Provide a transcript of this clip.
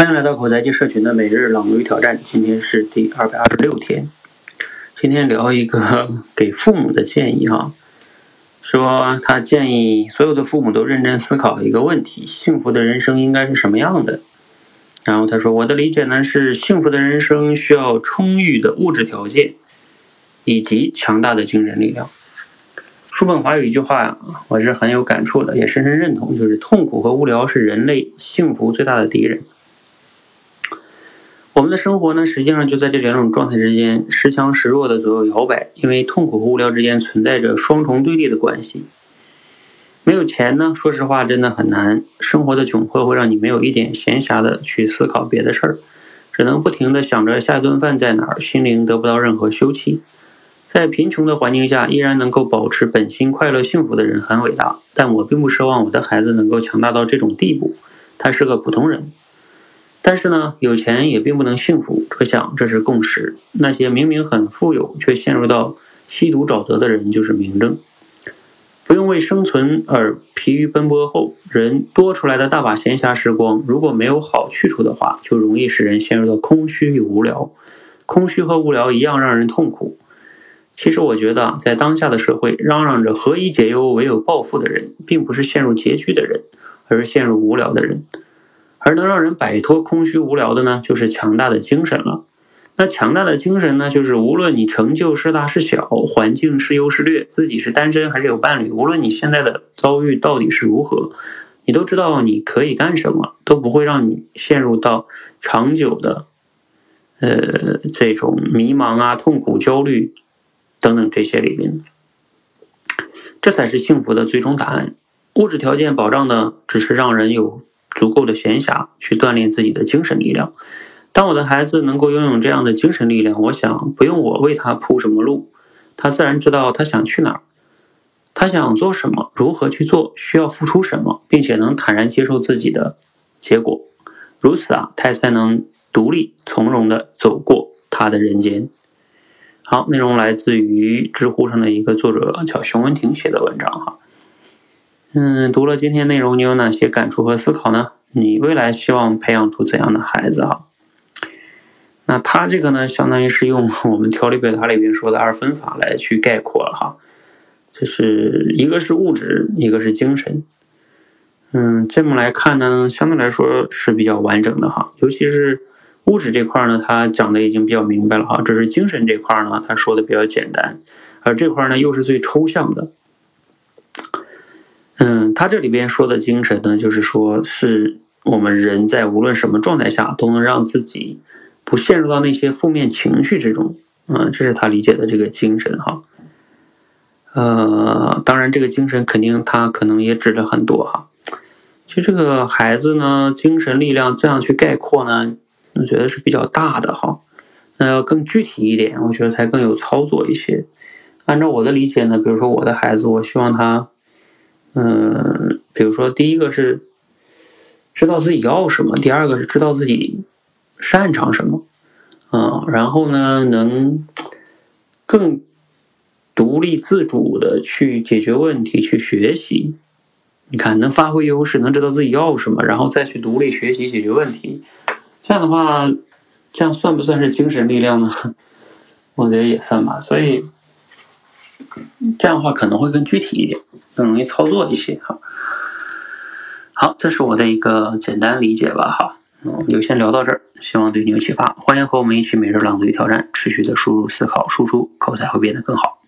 欢迎来到口才界社群的每日朗读与挑战，今天是第二百二十六天。今天聊一个 给父母的建议哈，说他建议所有的父母都认真思考一个问题：幸福的人生应该是什么样的？然后他说，我的理解呢是，幸福的人生需要充裕的物质条件以及强大的精神力量。叔本华有一句话呀，我是很有感触的，也深深认同，就是痛苦和无聊是人类幸福最大的敌人。我们的生活呢，实际上就在这两种状态之间时强时弱的左右摇摆，因为痛苦和无聊之间存在着双重对立的关系。没有钱呢，说实话真的很难。生活的窘迫会让你没有一点闲暇的去思考别的事儿，只能不停的想着下一顿饭在哪儿，心灵得不到任何休憩。在贫穷的环境下，依然能够保持本心、快乐、幸福的人很伟大。但我并不奢望我的孩子能够强大到这种地步，他是个普通人。但是呢，有钱也并不能幸福，可想这是共识。那些明明很富有却陷入到吸毒沼泽的人就是明证。不用为生存而疲于奔波后，人多出来的大把闲暇时光，如果没有好去处的话，就容易使人陷入到空虚与无聊。空虚和无聊一样让人痛苦。其实我觉得，在当下的社会，嚷嚷着何以解忧，唯有暴富的人，并不是陷入拮据的人，而是陷入无聊的人。而能让人摆脱空虚无聊的呢，就是强大的精神了。那强大的精神呢，就是无论你成就是大是小，环境是优是劣，自己是单身还是有伴侣，无论你现在的遭遇到底是如何，你都知道你可以干什么，都不会让你陷入到长久的，呃，这种迷茫啊、痛苦、焦虑等等这些里面。这才是幸福的最终答案。物质条件保障呢，只是让人有。足够的闲暇去锻炼自己的精神力量。当我的孩子能够拥有这样的精神力量，我想不用我为他铺什么路，他自然知道他想去哪儿，他想做什么，如何去做，需要付出什么，并且能坦然接受自己的结果。如此啊，他才能独立从容的走过他的人间。好，内容来自于知乎上的一个作者叫熊文婷写的文章哈。嗯，读了今天内容，你有哪些感触和思考呢？你未来希望培养出怎样的孩子哈？那他这个呢，相当于是用我们条理表达里边说的二分法来去概括了哈。就是一个是物质，一个是精神。嗯，这么来看呢，相对来说是比较完整的哈。尤其是物质这块呢，他讲的已经比较明白了哈。只是精神这块呢，他说的比较简单，而这块呢又是最抽象的。他这里边说的精神呢，就是说是我们人在无论什么状态下，都能让自己不陷入到那些负面情绪之中。嗯，这是他理解的这个精神哈。呃，当然这个精神肯定他可能也指了很多哈。其实这个孩子呢，精神力量这样去概括呢，我觉得是比较大的哈。那要更具体一点，我觉得才更有操作一些。按照我的理解呢，比如说我的孩子，我希望他。嗯，比如说，第一个是知道自己要什么，第二个是知道自己擅长什么，啊，然后呢，能更独立自主的去解决问题，去学习。你看，能发挥优势，能知道自己要什么，然后再去独立学习解决问题。这样的话，这样算不算是精神力量呢？我觉得也算吧。所以这样的话可能会更具体一点。更容易操作一些哈。好，这是我的一个简单理解吧哈。嗯，就先聊到这儿，希望对你有启发。欢迎和我们一起每日朗读与挑战，持续的输入、思考、输出，口才会变得更好。